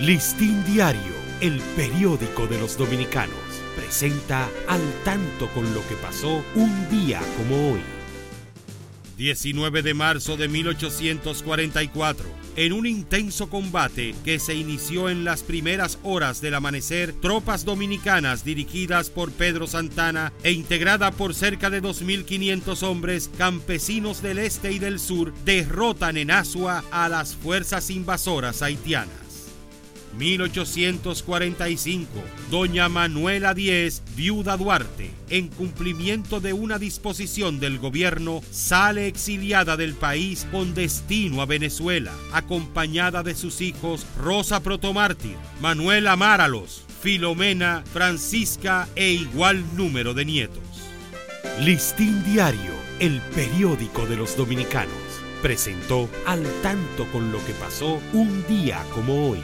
Listín Diario, el periódico de los dominicanos, presenta al tanto con lo que pasó un día como hoy. 19 de marzo de 1844. En un intenso combate que se inició en las primeras horas del amanecer, tropas dominicanas dirigidas por Pedro Santana e integrada por cerca de 2.500 hombres campesinos del este y del sur derrotan en Asua a las fuerzas invasoras haitianas. 1845, doña Manuela Díez, viuda Duarte, en cumplimiento de una disposición del gobierno, sale exiliada del país con destino a Venezuela, acompañada de sus hijos Rosa Protomártir, Manuela Máralos, Filomena, Francisca e igual número de nietos. Listín Diario, el periódico de los dominicanos, presentó al tanto con lo que pasó un día como hoy.